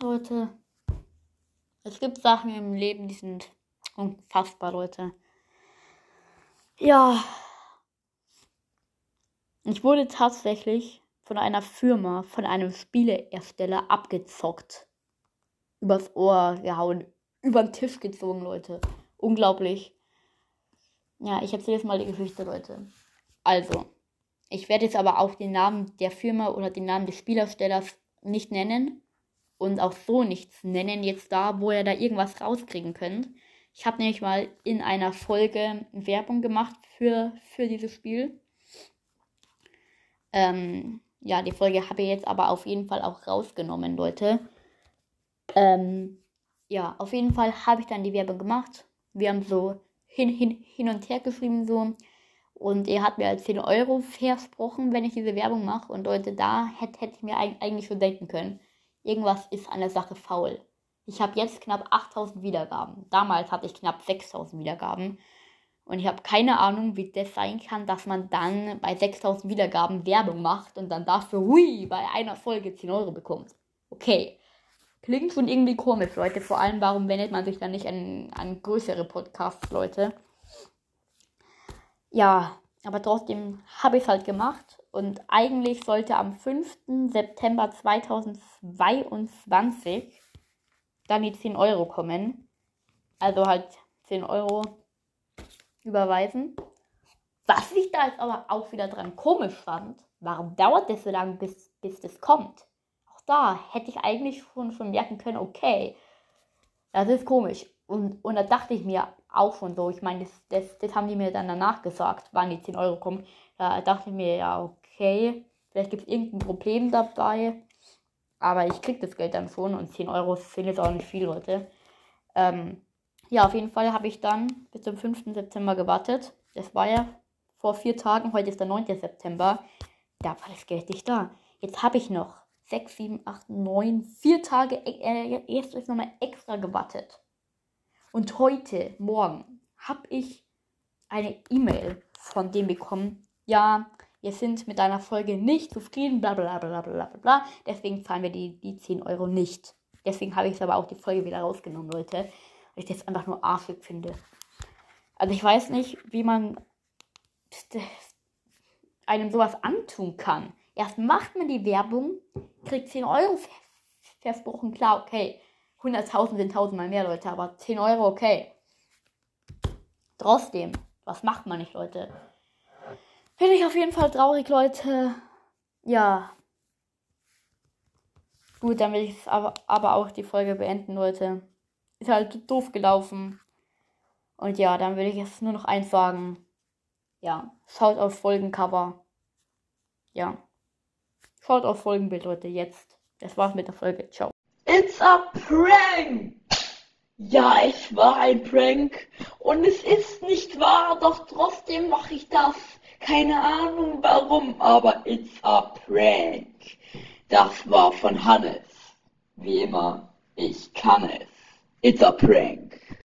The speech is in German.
Leute. Es gibt Sachen im Leben, die sind unfassbar, Leute. Ja. Ich wurde tatsächlich von einer Firma, von einem Spieleersteller abgezockt. Übers Ohr gehauen. Über den Tisch gezogen, Leute. Unglaublich. Ja, ich erzähle jetzt mal die Geschichte, Leute. Also, ich werde jetzt aber auch den Namen der Firma oder den Namen des Spielerstellers nicht nennen und auch so nichts nennen jetzt da, wo ihr da irgendwas rauskriegen könnt. Ich habe nämlich mal in einer Folge Werbung gemacht für, für dieses Spiel. Ähm, ja, die Folge habe ich jetzt aber auf jeden Fall auch rausgenommen, Leute. Ähm, ja, auf jeden Fall habe ich dann die Werbung gemacht. Wir haben so hin, hin, hin und her geschrieben, so. Und er hat mir halt 10 Euro versprochen, wenn ich diese Werbung mache. Und Leute, da hätte hätt ich mir eigentlich schon denken können, irgendwas ist an der Sache faul. Ich habe jetzt knapp 8000 Wiedergaben. Damals hatte ich knapp 6000 Wiedergaben. Und ich habe keine Ahnung, wie das sein kann, dass man dann bei 6000 Wiedergaben Werbung macht und dann dafür, hui, bei einer Folge 10 Euro bekommt. Okay. Klingt schon irgendwie komisch, Leute. Vor allem, warum wendet man sich dann nicht an, an größere Podcasts, Leute? Ja, aber trotzdem habe ich es halt gemacht. Und eigentlich sollte am 5. September 2022 dann die 10 Euro kommen. Also halt 10 Euro überweisen. Was ich da jetzt aber auch wieder dran komisch fand, warum dauert das so lange, bis, bis das kommt? Auch da hätte ich eigentlich schon, schon merken können, okay, das ist komisch. Und, und da dachte ich mir auch schon so, ich meine, das, das, das haben die mir dann danach gesagt, wann die 10 Euro kommen. Da dachte ich mir, ja, okay, vielleicht gibt es irgendein Problem dabei. Aber ich krieg das Geld dann schon und 10 Euro sind jetzt auch nicht viel, Leute. Ähm, ja, auf jeden Fall habe ich dann bis zum 5. September gewartet. Das war ja vor vier Tagen, heute ist der 9. September. Da war das Geld nicht da. Jetzt habe ich noch 6, 7, 8, 9, 4 Tage äh, erst ist nochmal extra gewartet. Und heute, morgen, habe ich eine E-Mail von dem bekommen. Ja, wir sind mit deiner Folge nicht zufrieden, bla bla bla bla bla bla. Deswegen zahlen wir die, die 10 Euro nicht. Deswegen habe ich aber auch die Folge wieder rausgenommen, Leute. Weil ich das einfach nur arschig finde. Also ich weiß nicht, wie man einem sowas antun kann. Erst macht man die Werbung, kriegt 10 Euro versprochen, klar, okay. 100.000 sind tausendmal mehr, Leute, aber 10 Euro, okay. Trotzdem, was macht man nicht, Leute? Finde ich auf jeden Fall traurig, Leute. Ja. Gut, dann will ich aber, aber auch die Folge beenden, Leute. Ist halt doof gelaufen. Und ja, dann will ich jetzt nur noch eins sagen. Ja, schaut auf Folgencover. Ja. Schaut auf Folgenbild, Leute, jetzt. Das war's mit der Folge. Ciao. It's a prank! Ja, es war ein Prank. Und es ist nicht wahr, doch trotzdem mache ich das. Keine Ahnung warum, aber it's a prank. Das war von Hannes. Wie immer, ich kann es. It's a prank.